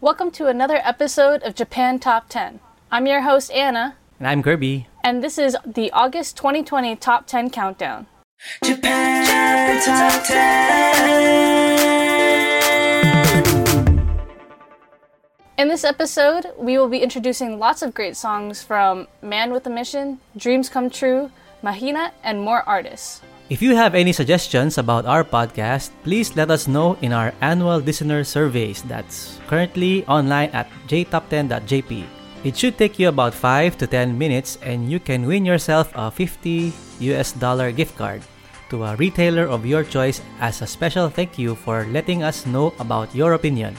Welcome to another episode of Japan Top 10. I'm your host, Anna, And I'm Kirby. and this is the August 2020 Top 10 Countdown. Japan Top 10. In this episode, we will be introducing lots of great songs from Man with a Mission, Dreams Come True, Mahina, and more artists. If you have any suggestions about our podcast, please let us know in our annual listener surveys that's currently online at jtop10.jp. It should take you about 5 to 10 minutes and you can win yourself a 50 US dollar gift card to a retailer of your choice as a special thank you for letting us know about your opinion.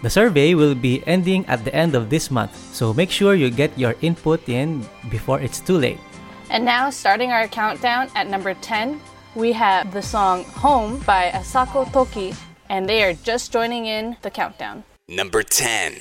The survey will be ending at the end of this month, so make sure you get your input in before it's too late. And now, starting our countdown at number 10, we have the song Home by Asako Toki, and they are just joining in the countdown. Number 10.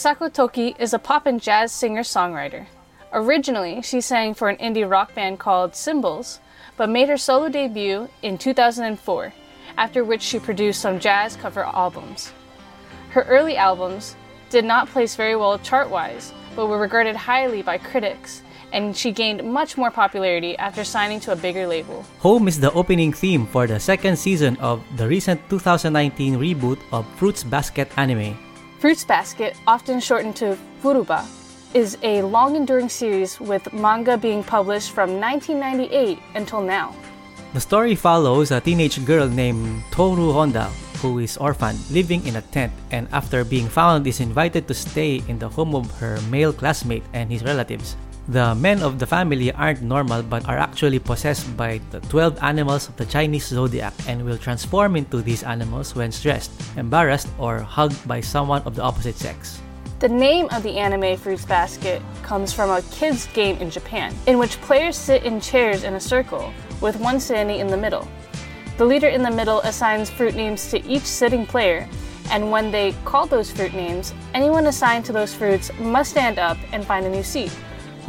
Asako Toki is a pop and jazz singer songwriter. Originally, she sang for an indie rock band called Cymbals, but made her solo debut in 2004, after which she produced some jazz cover albums. Her early albums did not place very well chart wise, but were regarded highly by critics, and she gained much more popularity after signing to a bigger label. Home is the opening theme for the second season of the recent 2019 reboot of Fruits Basket anime. Fruits Basket, often shortened to Furuba, is a long enduring series with manga being published from 1998 until now. The story follows a teenage girl named Toru Honda who is orphaned, living in a tent, and after being found is invited to stay in the home of her male classmate and his relatives. The men of the family aren't normal but are actually possessed by the 12 animals of the Chinese zodiac and will transform into these animals when stressed, embarrassed, or hugged by someone of the opposite sex. The name of the anime Fruits Basket comes from a kids' game in Japan, in which players sit in chairs in a circle, with one standing in the middle. The leader in the middle assigns fruit names to each sitting player, and when they call those fruit names, anyone assigned to those fruits must stand up and find a new seat.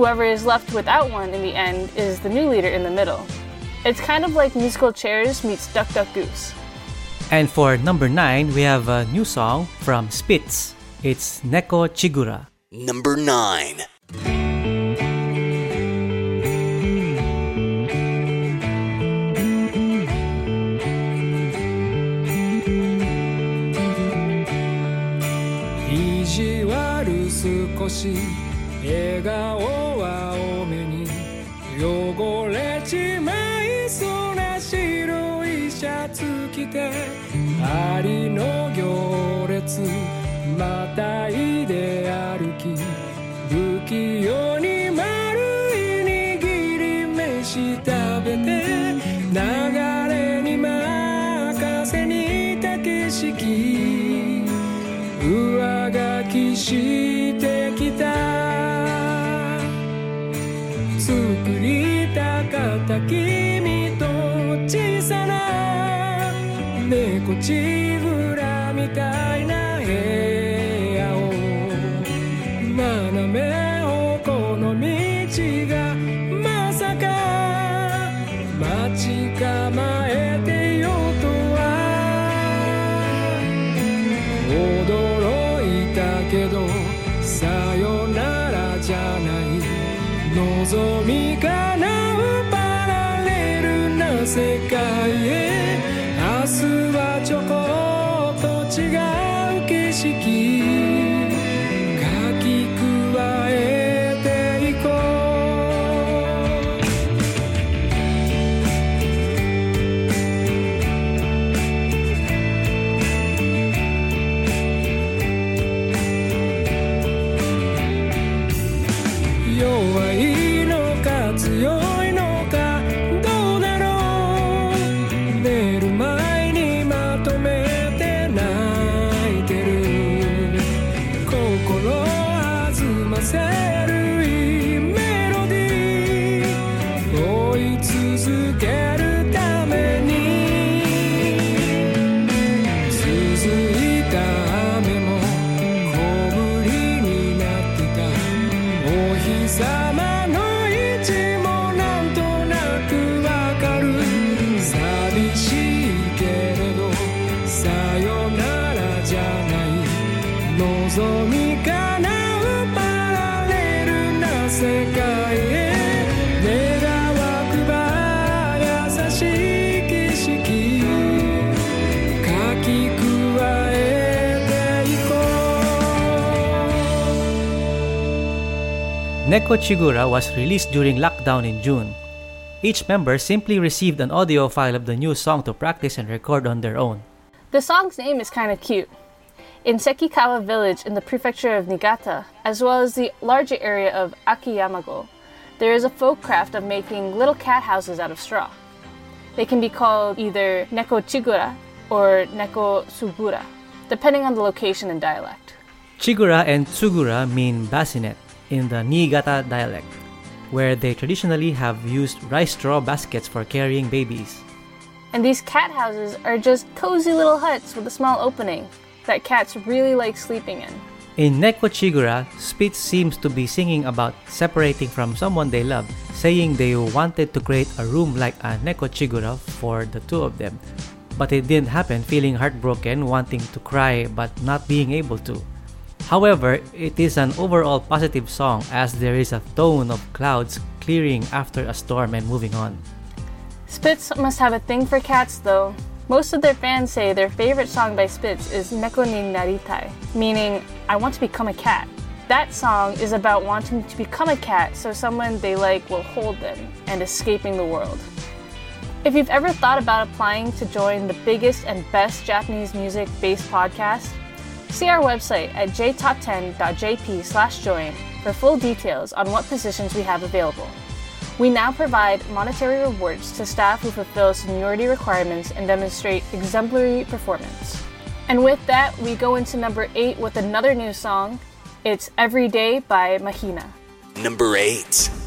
Whoever is left without one in the end is the new leader in the middle. It's kind of like musical chairs meets Duck Duck Goose. And for number 9, we have a new song from Spitz. It's Neko Chigura. Number 9. 笑顔は多めに汚れちまいそうな白いシャツ着てありの行列またいた君と小さな猫ちぶらみたいな部屋を斜め方向の道がまさか待ち構えてよとは驚いたけどさよならじゃない望。みか Neko Chigura was released during lockdown in June. Each member simply received an audio file of the new song to practice and record on their own. The song's name is kind of cute. In Sekikawa village in the prefecture of Niigata, as well as the larger area of Akiyamago, there is a folk craft of making little cat houses out of straw. They can be called either neko chigura or neko tsugura, depending on the location and dialect. Chigura and tsugura mean bassinet in the Niigata dialect, where they traditionally have used rice straw baskets for carrying babies. And these cat houses are just cozy little huts with a small opening that cats really like sleeping in. In Neko Chigura, Spitz seems to be singing about separating from someone they love, saying they wanted to create a room like a Neko Chigura for the two of them. But it didn't happen, feeling heartbroken, wanting to cry but not being able to. However, it is an overall positive song as there is a tone of clouds clearing after a storm and moving on. Spitz must have a thing for cats though. Most of their fans say their favorite song by Spitz is Neko ni Naritai, meaning I want to become a cat. That song is about wanting to become a cat so someone they like will hold them and escaping the world. If you've ever thought about applying to join the biggest and best Japanese music based podcast, see our website at jtop10.jp slash join for full details on what positions we have available. We now provide monetary rewards to staff who fulfill seniority requirements and demonstrate exemplary performance. And with that, we go into number eight with another new song. It's Every Day by Mahina. Number 8.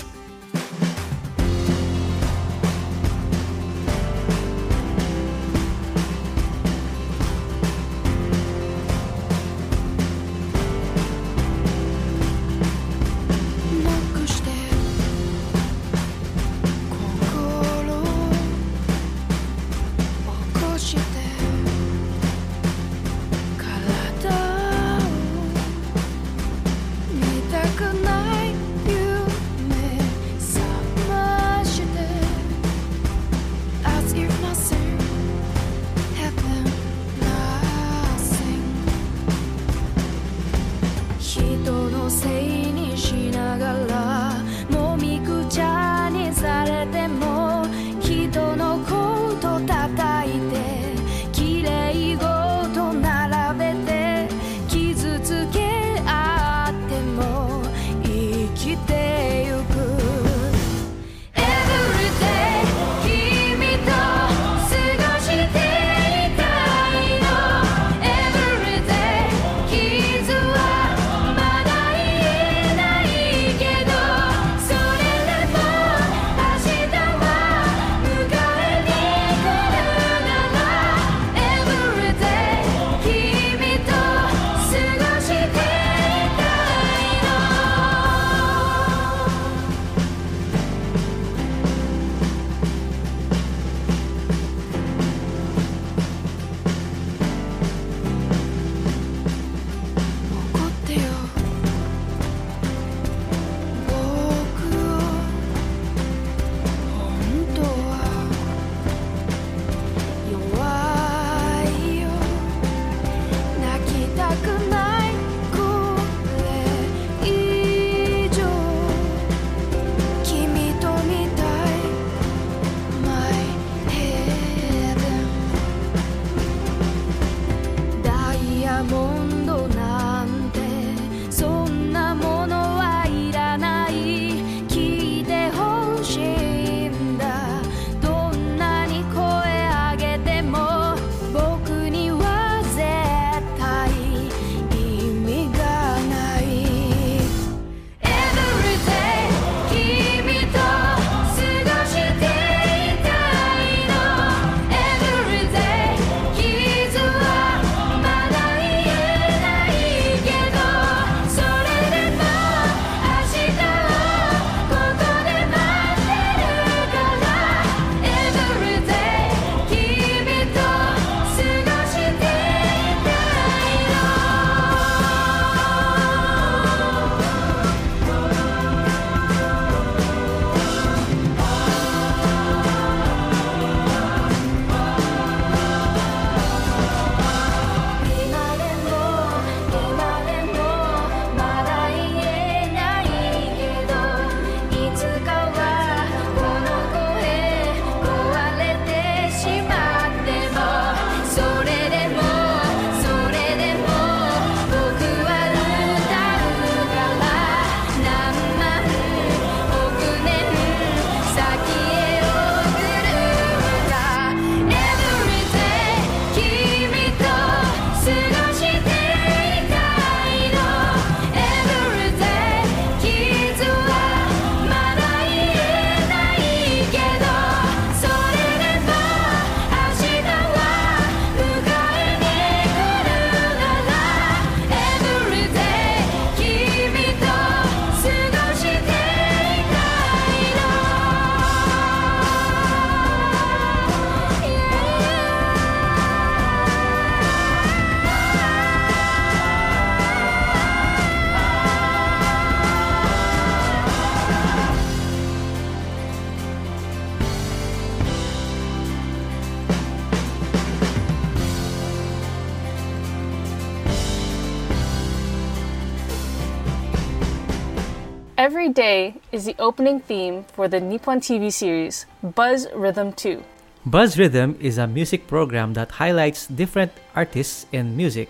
Today is the opening theme for the Nippon TV series Buzz Rhythm 2. Buzz Rhythm is a music program that highlights different artists in music.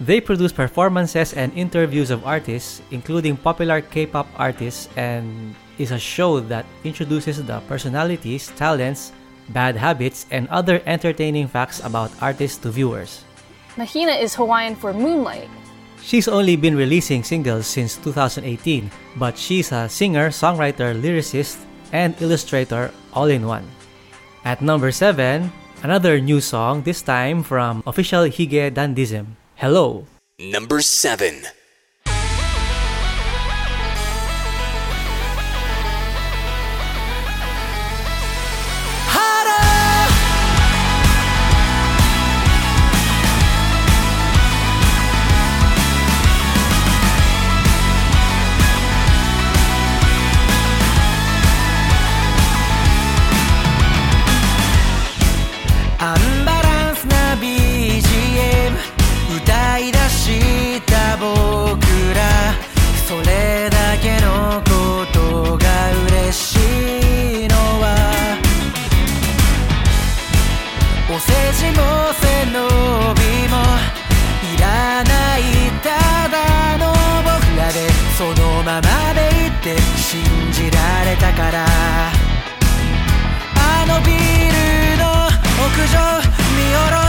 They produce performances and interviews of artists, including popular K pop artists, and is a show that introduces the personalities, talents, bad habits, and other entertaining facts about artists to viewers. Mahina is Hawaiian for moonlight, She's only been releasing singles since 2018, but she's a singer, songwriter, lyricist, and illustrator all in one. At number 7, another new song, this time from official Hige Dandism, Hello. Number 7 yo, mi oro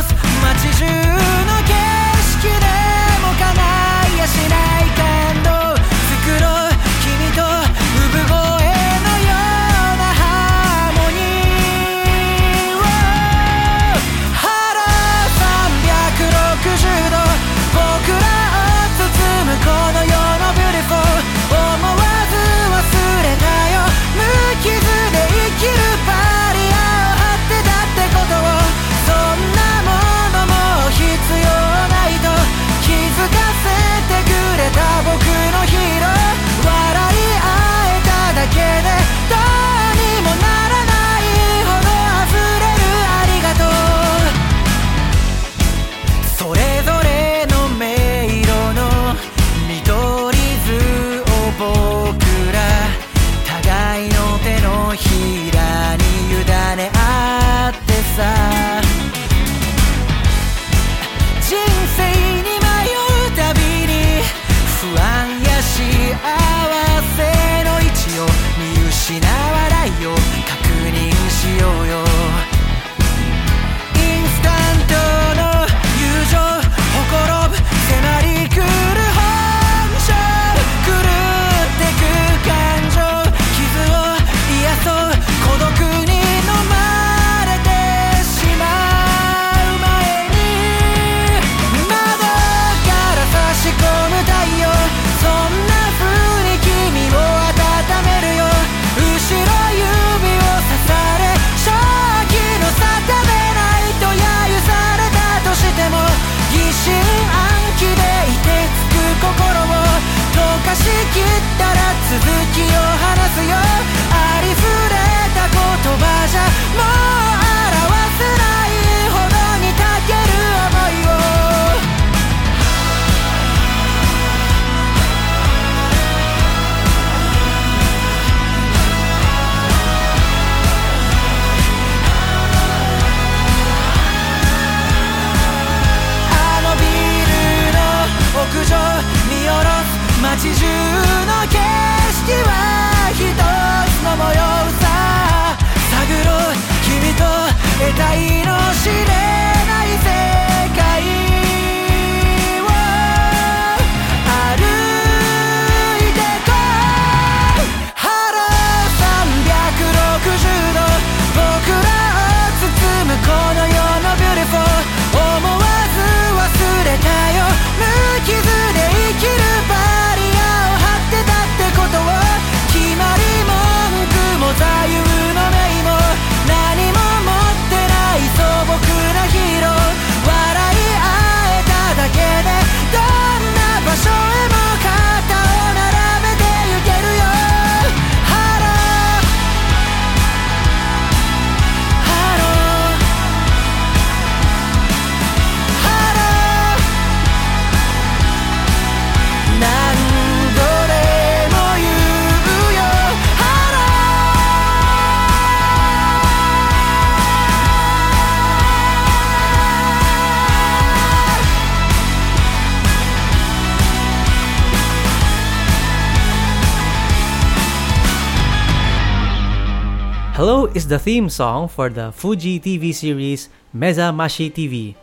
Hello is the theme song for the Fuji TV series Mezamashi TV.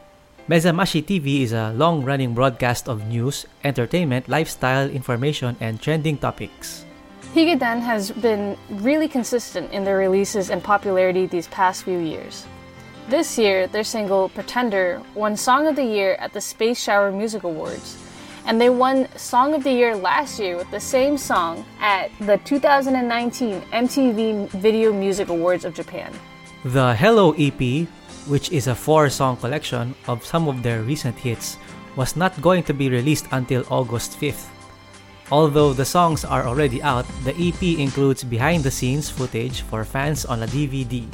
Mezamashi TV is a long running broadcast of news, entertainment, lifestyle, information, and trending topics. Higedan has been really consistent in their releases and popularity these past few years. This year, their single Pretender won Song of the Year at the Space Shower Music Awards, and they won Song of the Year last year with the same song at the 2019 MTV Video Music Awards of Japan. The Hello EP, which is a four song collection of some of their recent hits, was not going to be released until August 5th. Although the songs are already out, the EP includes behind the scenes footage for fans on a DVD.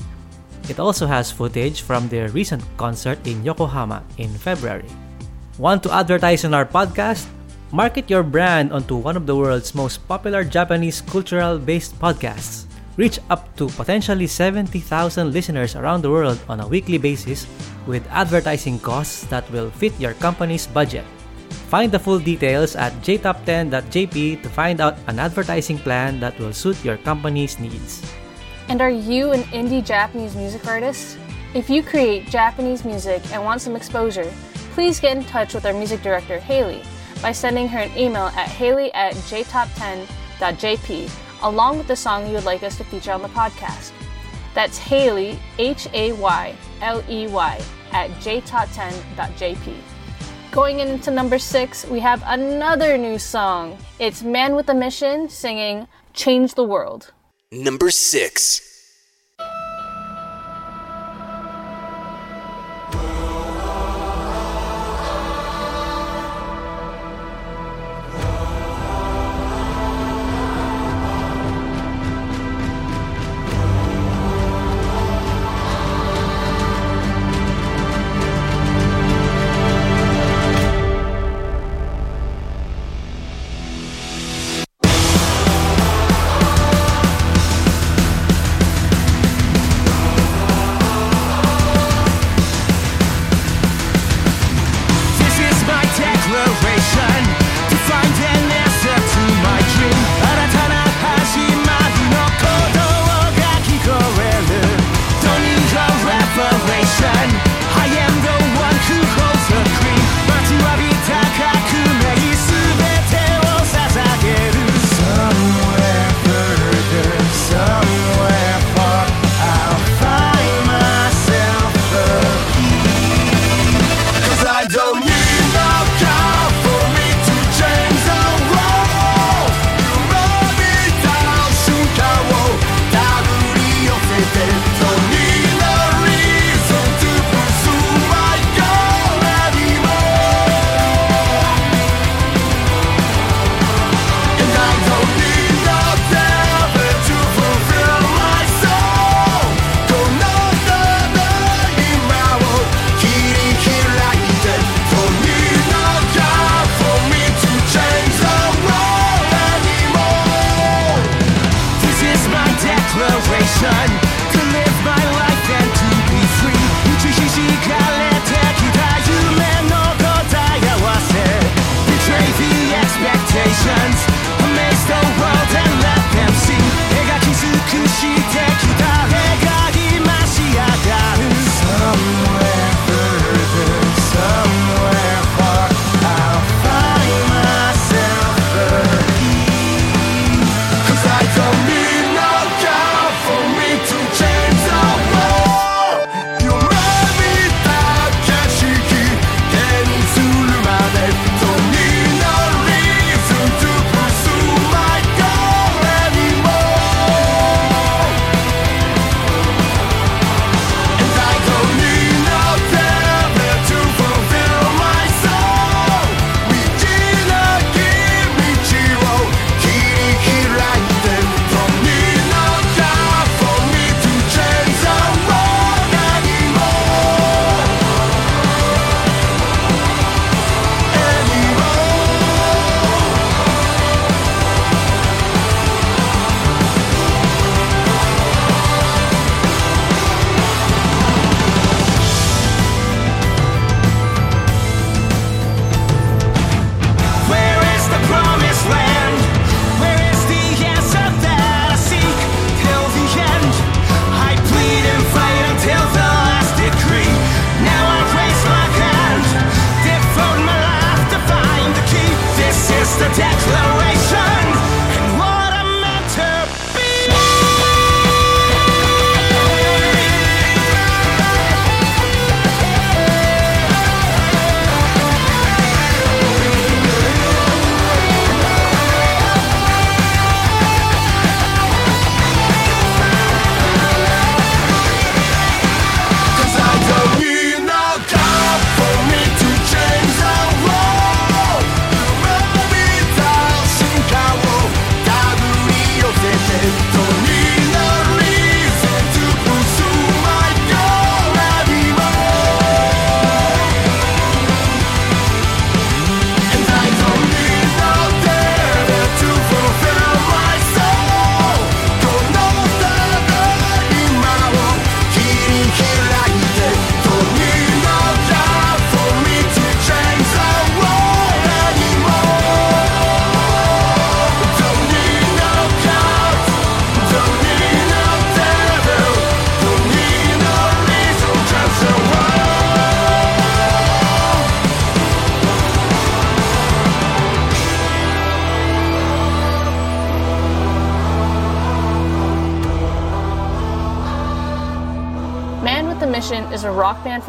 It also has footage from their recent concert in Yokohama in February. Want to advertise on our podcast? Market your brand onto one of the world's most popular Japanese cultural based podcasts. Reach up to potentially 70,000 listeners around the world on a weekly basis with advertising costs that will fit your company's budget. Find the full details at jtop10.jp to find out an advertising plan that will suit your company's needs. And are you an indie Japanese music artist? If you create Japanese music and want some exposure, please get in touch with our music director, Haley, by sending her an email at haley at jtop10.jp along with the song you would like us to feature on the podcast. That's Haley, H A Y L E Y, at jtop10.jp. Going into number six, we have another new song. It's Man with a Mission singing Change the World. Number 6.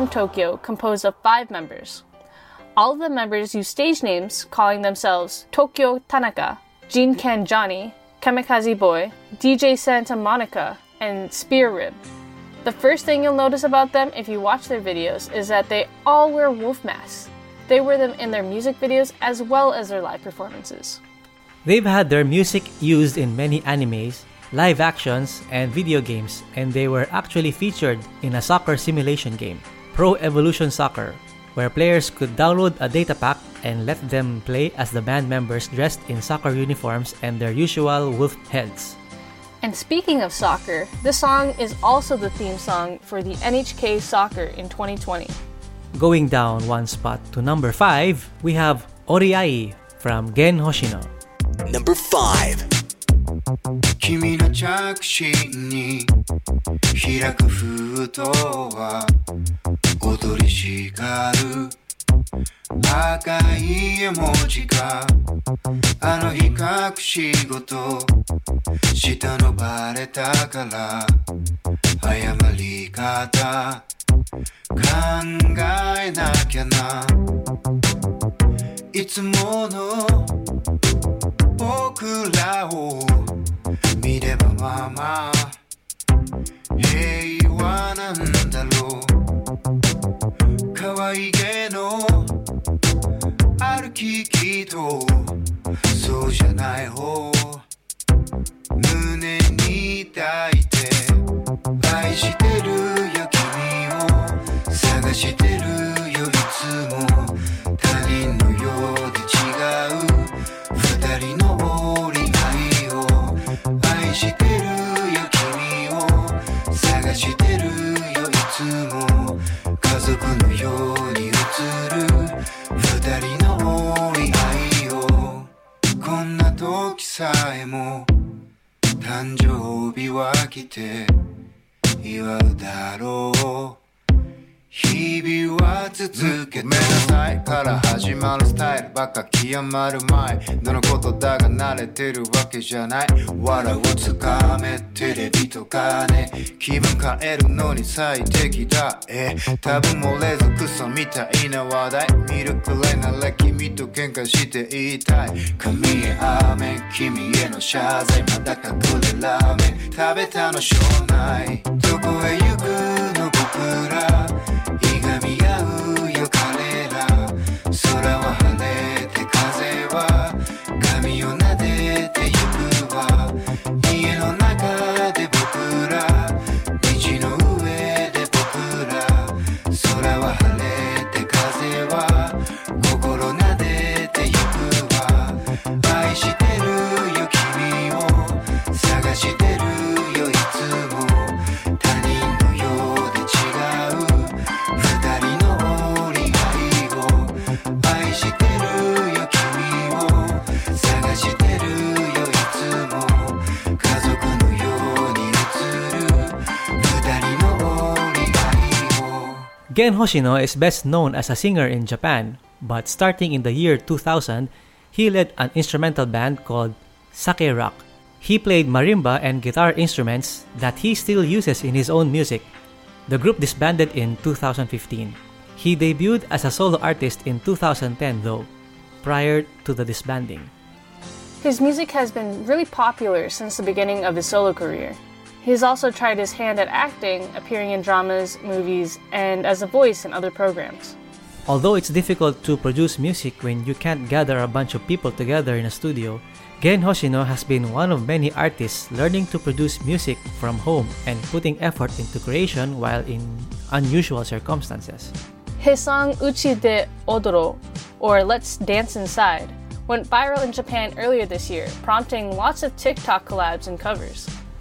Tokyo composed of five members. All of the members use stage names, calling themselves Tokyo Tanaka, Jean-Ken Johnny, Kamikaze Boy, DJ Santa Monica, and Spear Rib. The first thing you'll notice about them if you watch their videos is that they all wear wolf masks. They wear them in their music videos as well as their live performances. They've had their music used in many animes, live actions, and video games, and they were actually featured in a soccer simulation game, Pro Evolution Soccer, where players could download a data pack and let them play as the band members dressed in soccer uniforms and their usual wolf heads. And speaking of soccer, this song is also the theme song for the NHK Soccer in 2020. Going down one spot to number 5, we have Oriai from Gen Hoshino. Number 5. 君の着信に開く封筒は踊りしがる赤い絵文字があの日隠し事したのバレたから謝り方考えなきゃな。いつもの僕らを見ればまあまあ平和なんだろう。可愛げの歩ききとそうじゃない方。胸に抱いて愛してるよ君を探してるよいつも。さえも誕生日は来て祝うだろう。日々は続けてごめなさいから始まるスタイルばっか極まる前。どのことだが慣れてるわけじゃない。笑うつかめテレビとかね。気分変えるのに最適だ。え多分漏れずクソみたいな話題。見るくらいなら君と喧嘩して言いたい。髪へ雨君への謝罪。まだ隠れラーメン。食べたのしょうない。どこへ行くの僕ら。Gen Hoshino is best known as a singer in Japan, but starting in the year 2000, he led an instrumental band called Sake Rock. He played marimba and guitar instruments that he still uses in his own music. The group disbanded in 2015. He debuted as a solo artist in 2010 though, prior to the disbanding. His music has been really popular since the beginning of his solo career. He has also tried his hand at acting, appearing in dramas, movies, and as a voice in other programs. Although it's difficult to produce music when you can't gather a bunch of people together in a studio, Gen Hoshino has been one of many artists learning to produce music from home and putting effort into creation while in unusual circumstances. His song Uchi de Odoro, or Let's Dance Inside, went viral in Japan earlier this year, prompting lots of TikTok collabs and covers.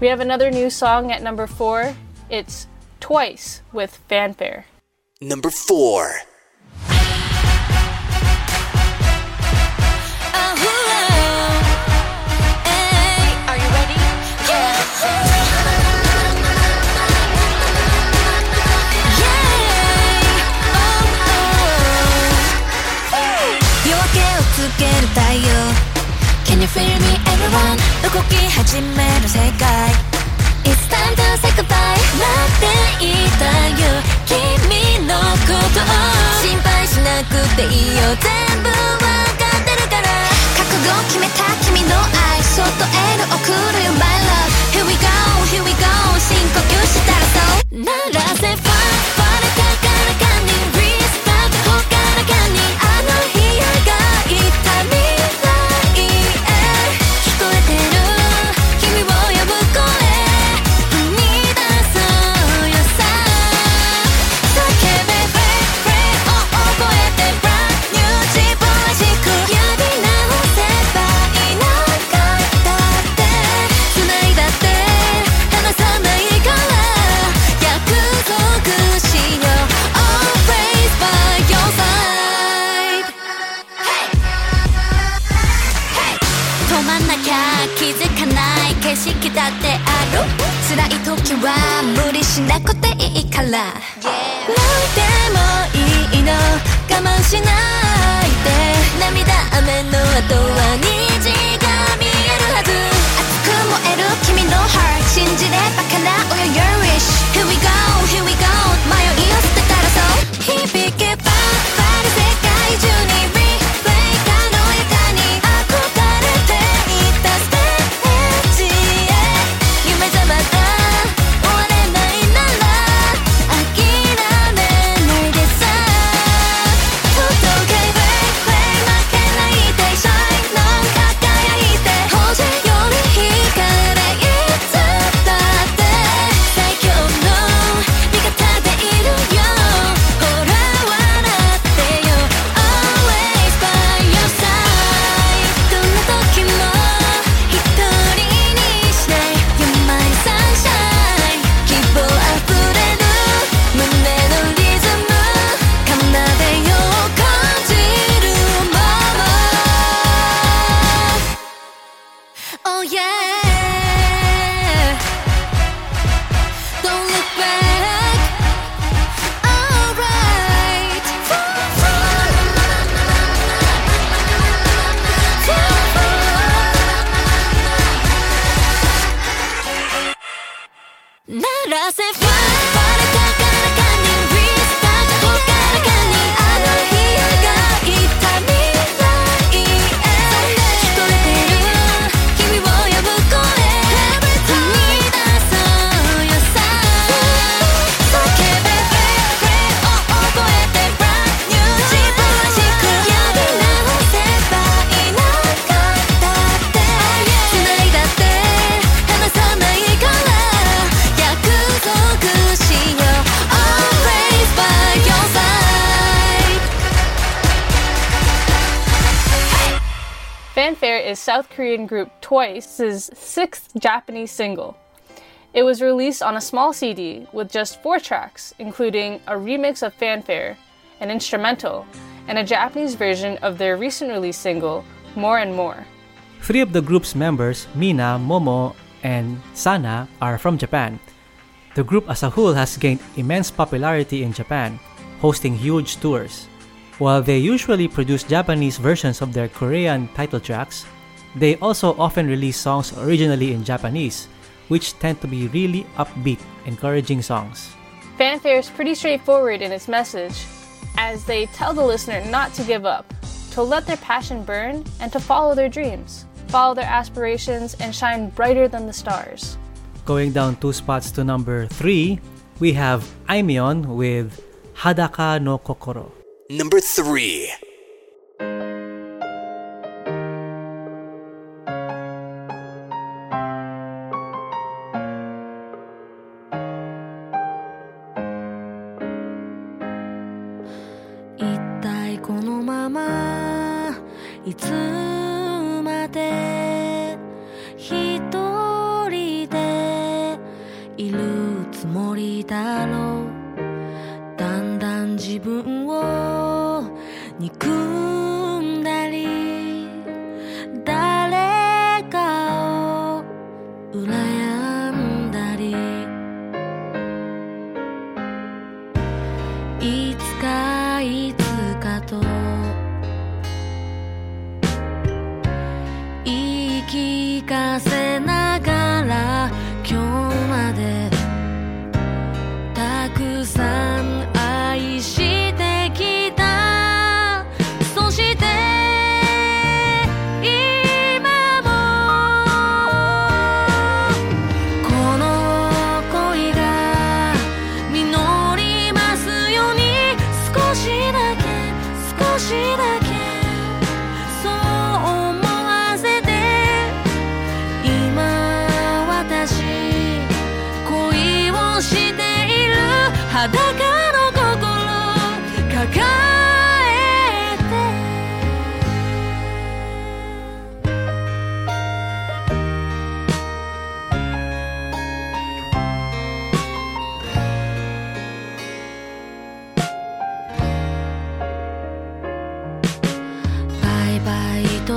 We have another new song at number four. It's Twice with Fanfare. Number four. Can you feel me? 動き始める世界。It's time to say goodbye. 待っていたよ。君のことを心配しなくていいよ。全部わかってるから。覚悟を決めた君の愛。そっとエール送るよ。My love Here we go here we go 深呼吸したらそう。鳴らせ。なくていいから。泣いてもいいの。我慢しないで。涙雨の後は虹が見えるはず。熱く燃える君の heart 信じれば叶うよ。Your wish Here we go Korean group Twice's sixth Japanese single. It was released on a small CD with just four tracks, including a remix of Fanfare, an instrumental, and a Japanese version of their recent release single, More and More. Three of the group's members, Mina, Momo, and Sana, are from Japan. The group as a whole has gained immense popularity in Japan, hosting huge tours. While they usually produce Japanese versions of their Korean title tracks, they also often release songs originally in Japanese, which tend to be really upbeat, encouraging songs. Fanfare is pretty straightforward in its message, as they tell the listener not to give up, to let their passion burn, and to follow their dreams, follow their aspirations, and shine brighter than the stars. Going down two spots to number three, we have Aimyon with Hadaka no Kokoro. Number three.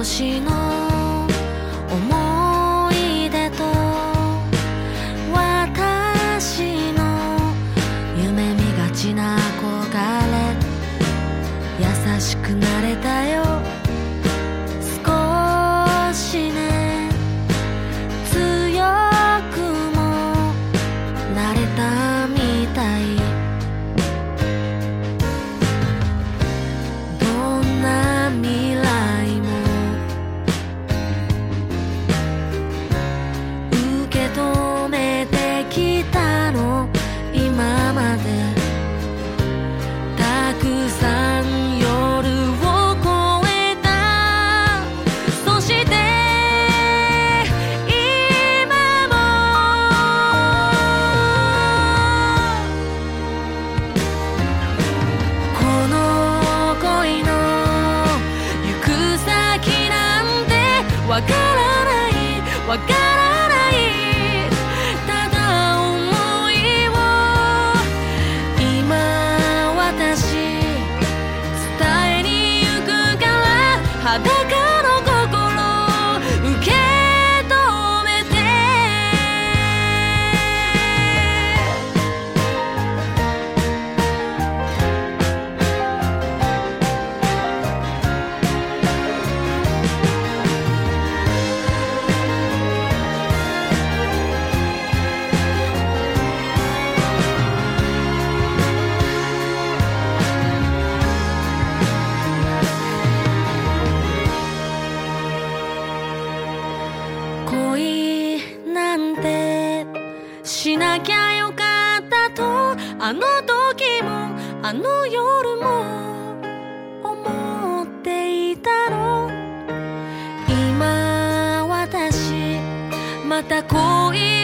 年のしなきゃよかったとあの時もあの夜も思っていたの。今私また恋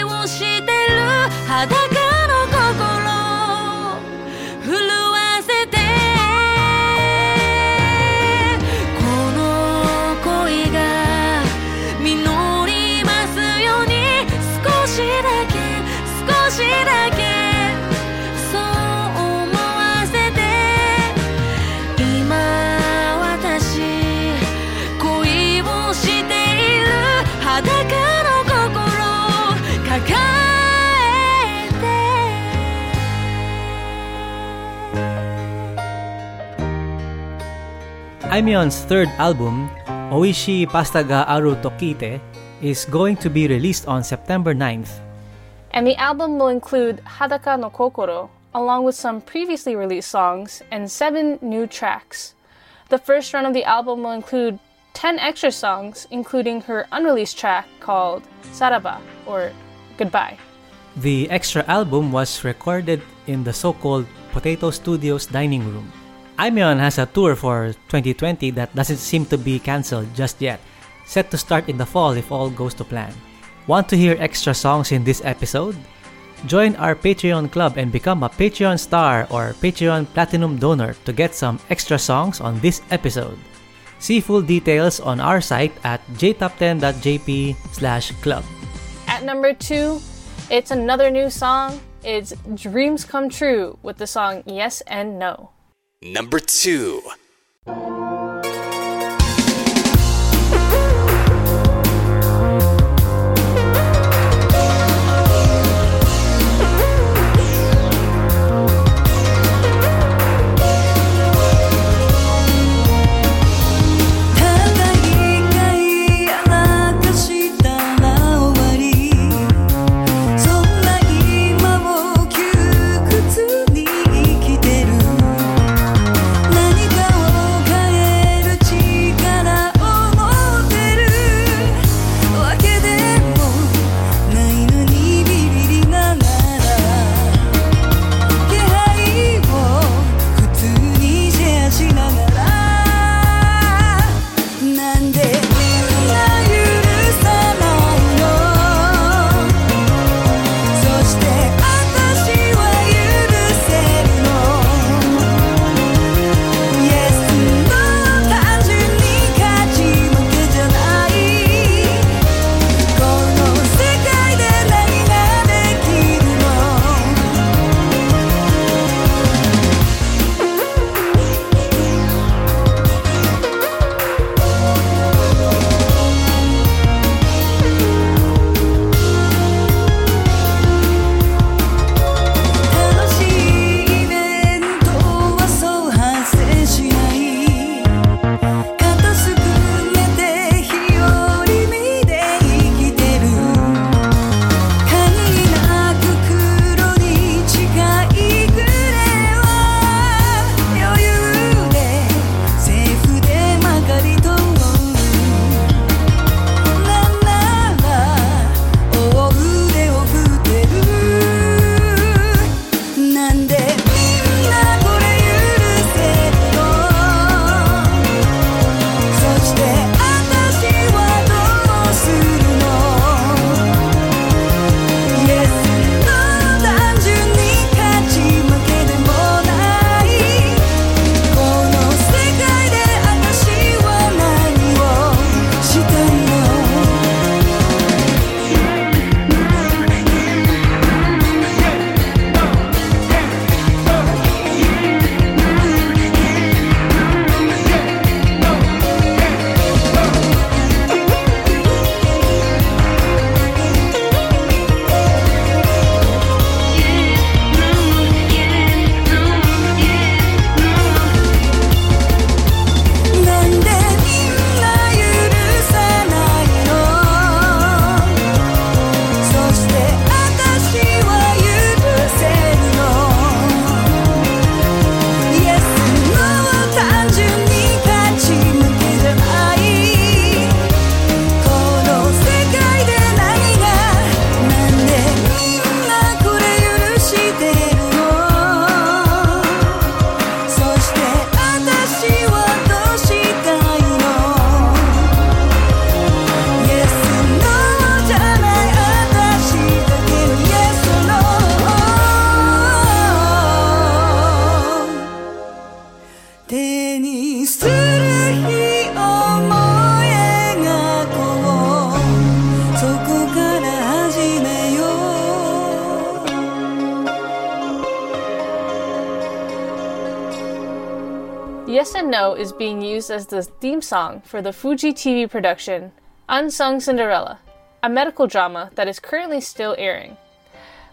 Aimyon's third album, Oishi Pastaga Aru Tokite, is going to be released on September 9th. And the album will include Hadaka no Kokoro, along with some previously released songs and seven new tracks. The first run of the album will include 10 extra songs, including her unreleased track called Saraba, or Goodbye. The extra album was recorded in the so called Potato Studios dining room. Aimyon has a tour for 2020 that doesn't seem to be cancelled just yet, set to start in the fall if all goes to plan. Want to hear extra songs in this episode? Join our Patreon club and become a Patreon star or Patreon platinum donor to get some extra songs on this episode. See full details on our site at jtop10.jp/club. At number 2, it's another new song. It's Dreams Come True with the song Yes and No. Number two. as the theme song for the Fuji TV production Unsung Cinderella, a medical drama that is currently still airing.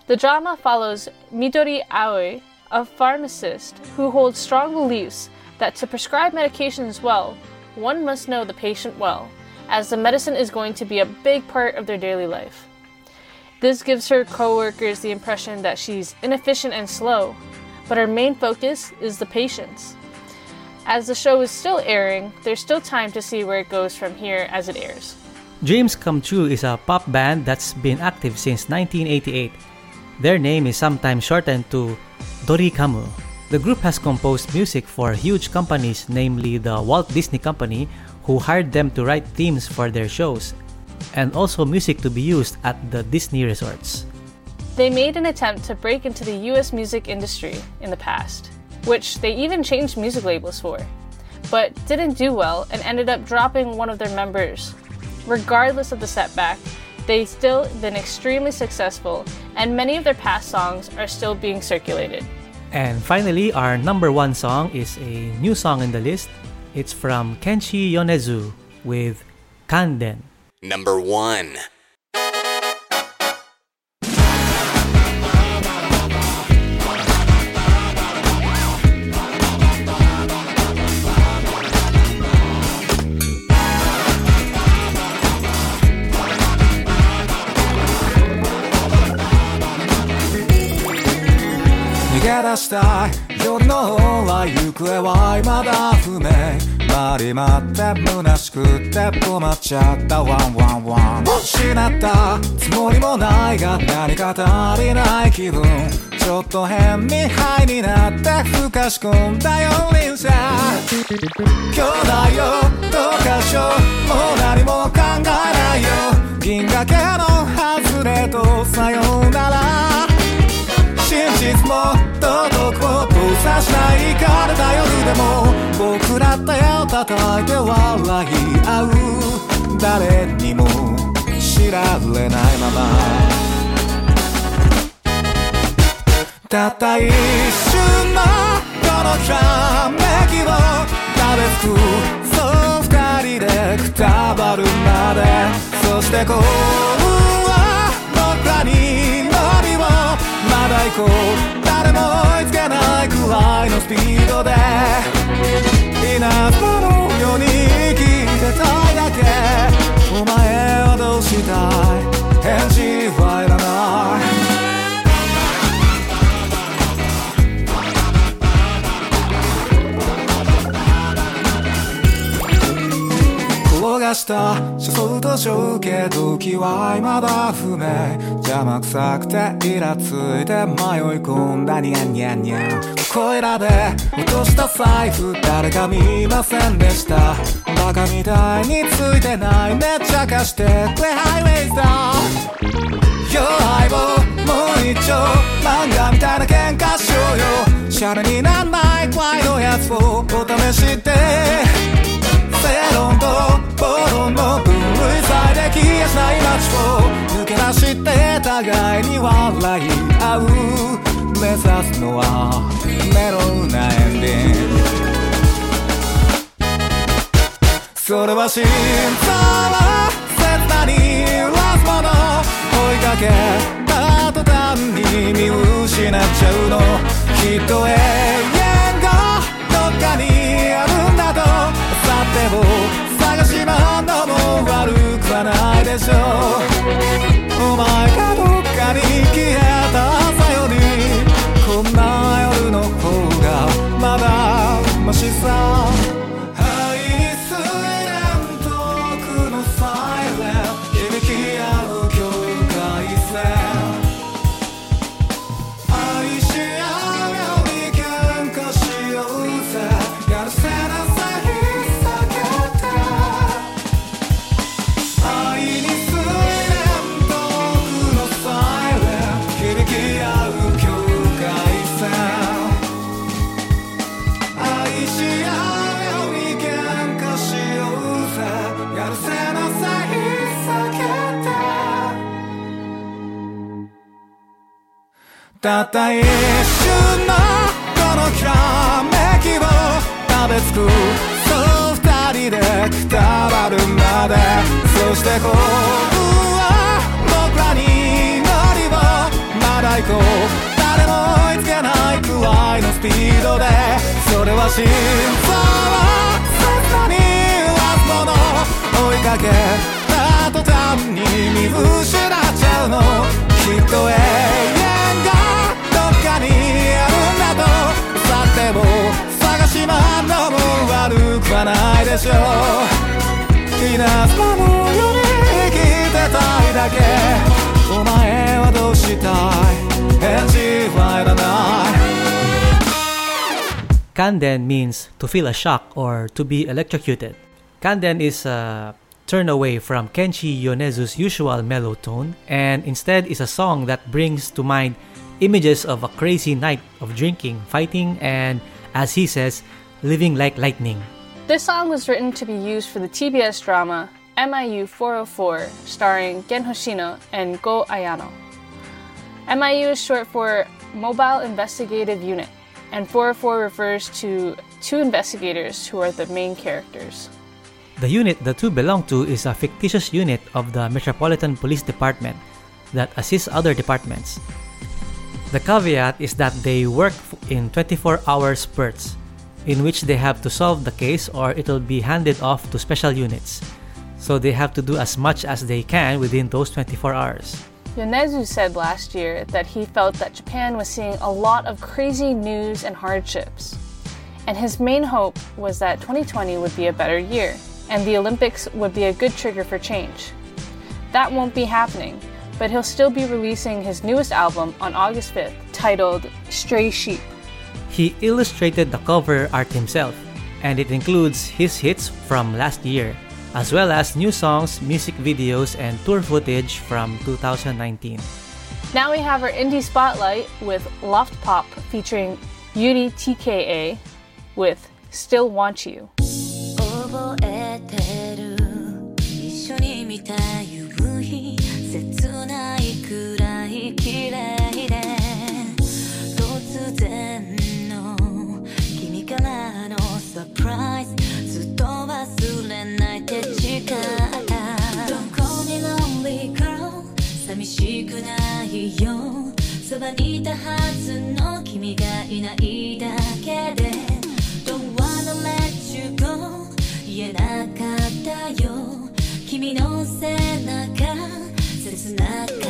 The drama follows Midori Aoi, a pharmacist who holds strong beliefs that to prescribe medications well, one must know the patient well, as the medicine is going to be a big part of their daily life. This gives her coworkers the impression that she's inefficient and slow, but her main focus is the patients. As the show is still airing, there's still time to see where it goes from here as it airs. Dreams Come True is a pop band that's been active since 1988. Their name is sometimes shortened to Dorikamu. The group has composed music for huge companies, namely the Walt Disney Company, who hired them to write themes for their shows, and also music to be used at the Disney resorts. They made an attempt to break into the US music industry in the past, which they even changed music labels for, but didn't do well and ended up dropping one of their members. Regardless of the setback, they've still been extremely successful, and many of their past songs are still being circulated. And finally, our number one song is a new song in the list. It's from Kenshi Yonezu with Kanden. Number 1. 出したい夜の方は行方は未だ不明回り回って虚しくて困っちゃったワンワンワン失ったつもりもないが何か足りない気分ちょっと変にハイになってふかし込んだよ輪車兄弟よどうかしようもう何も考えないよ銀河系の外れとさようなら真実も道徳も閉ざしない枯れた夜でも僕ら手を叩いて笑い合う。誰にも知られないまま。たった一瞬のこのひらめきを食べつくそう二人でくたばるまで。そして幸運は僕らに乗りを。まだ行こう。誰も追いつけないくらいのスピードで。稲妻のように生きてたいだけ。お前はどうしたい？返事はいらない。した車窓と情景時は未だ不明。邪魔くさくてイラついて迷い込んだニャンニャンニャンここいらで落とした財布誰か見ませんでした。バカみたいについてない。めっちゃ貸してくれハイウェイズだ Yo 相棒もう一丁。漫画みたいな喧嘩しようよ。シャレになんない。くらいのやつをお試しで正論と暴論の分類さえできやしない街を抜け出して互いに笑い合う目指すのはメロウなエンディングそれは心臓を切なに揺らすもの追いかけた途端に見失っちゃうの。きっと永遠。悪くはないでしょう。お前がどっかに消えた朝よりこんな夜の方がまだましさ。った一瞬のこのひらめきを食べつくそう二人でくたばるまでそして幸運は僕らに乗りをまだ行こう誰も追い。つけない。くらい。のスピードでそれは心臓を切なにラスもの追い。かけた途端に見失っちゃうのきっと永遠さても探し回るのも悪くはないでしょう稲妻のように生きてたいだけお前はどうしたい返事はいらない Kanden means to feel a shock or to be electrocuted. Kanden is a turn away from Kenshi Yonezu's usual mellow tone and instead is a song that brings to mind images of a crazy night of drinking, fighting, and, as he says, living like lightning. This song was written to be used for the TBS drama MIU 404, starring Gen Hoshino and Go Ayano. MIU is short for Mobile Investigative Unit, and 404 refers to two investigators who are the main characters. The unit the two belong to is a fictitious unit of the Metropolitan Police Department that assists other departments. The caveat is that they work in 24 hour spurts, in which they have to solve the case or it'll be handed off to special units. So they have to do as much as they can within those 24 hours. Yonezu said last year that he felt that Japan was seeing a lot of crazy news and hardships. And his main hope was that 2020 would be a better year, and the Olympics would be a good trigger for change. That won't be happening, but he'll still be releasing his newest album on August 5th, titled Stray Sheep. He illustrated the cover art himself, and it includes his hits from last year, as well as new songs, music videos, and tour footage from 2019. Now we have our indie spotlight with Loft Pop featuring Yuri TKA with Still Want You. 寂しくないよ。そばにいたはずの君がいないだけで。Don't wanna let you go 言えなかったよ。君の背中切なく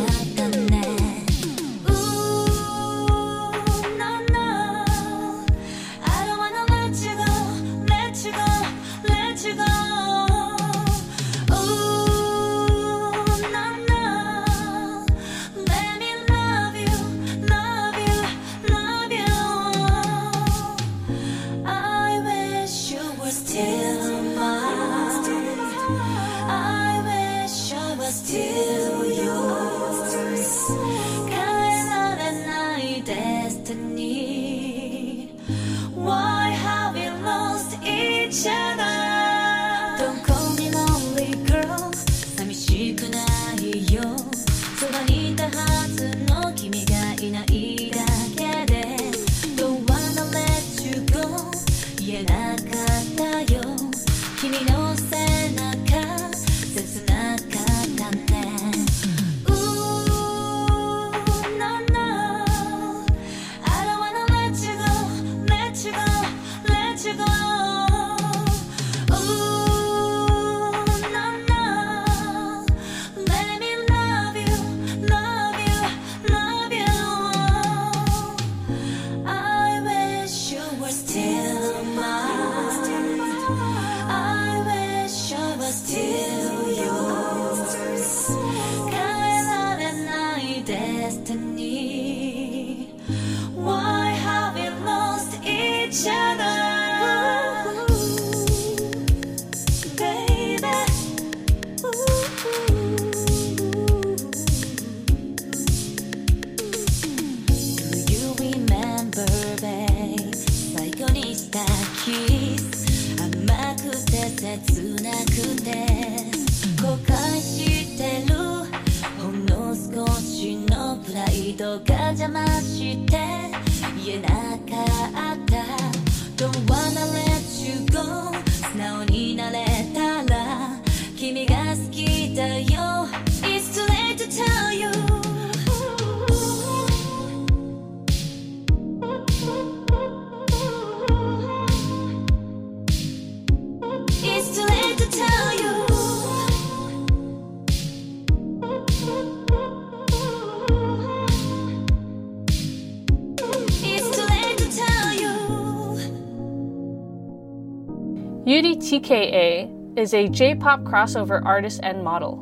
Yuri TKA is a J pop crossover artist and model.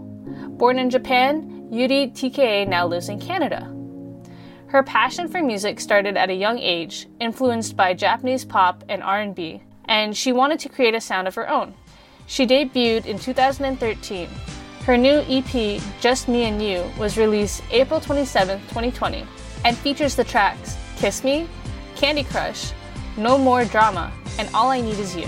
Born in Japan, Yuri TKA now lives in Canada. Her passion for music started at a young age, influenced by Japanese pop and R&B, and she wanted to create a sound of her own. She debuted in 2013. Her new EP, Just Me and You, was released April 27, 2020, and features the tracks Kiss Me, Candy Crush, No More Drama, and All I Need Is You.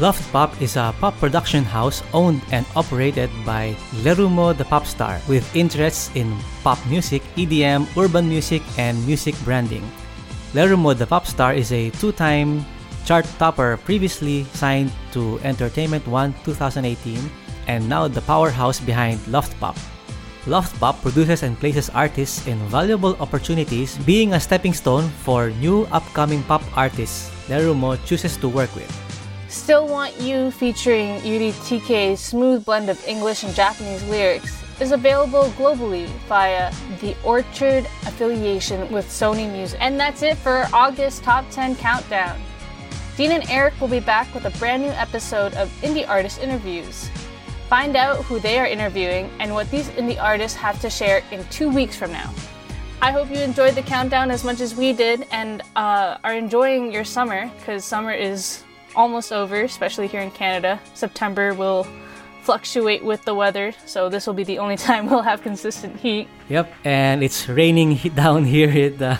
Loft Pop is a pop production house owned and operated by Lerumo the Pop Star with interests in pop music, EDM, urban music, and music branding. Lerumo the Pop Star is a two time chart topper previously signed to Entertainment One 2018 and now the powerhouse behind Loft Pop. Loft Pop produces and places artists in valuable opportunities, being a stepping stone for new upcoming pop artists Lerumo chooses to work with. Still Want You featuring Yuri TK's smooth blend of English and Japanese lyrics is available globally via the Orchard affiliation with Sony Music. And that's it for August Top 10 Countdown. Dean and Eric will be back with a brand new episode of Indie Artist Interviews. Find out who they are interviewing and what these indie artists have to share in two weeks from now. I hope you enjoyed the countdown as much as we did and uh, are enjoying your summer because summer is almost over, especially here in Canada. September will fluctuate with the weather, so this will be the only time we'll have consistent heat. Yep, and it's raining down here in, uh,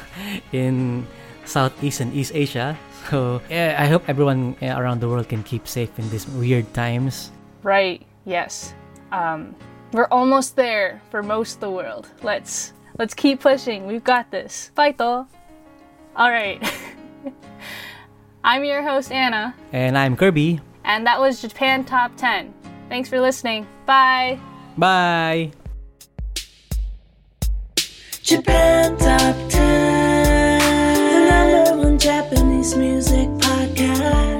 in Southeast and East Asia. So yeah, I hope everyone around the world can keep safe in these weird times. Right, yes. Um, we're almost there for most of the world. Let's let's keep pushing. We've got this. Fighto. All right. I'm your host Anna, And I'm Kirby. and that was Japan Top 10. Thanks for listening. Bye. Bye! Japan Top 10, the number one Japanese music podcast.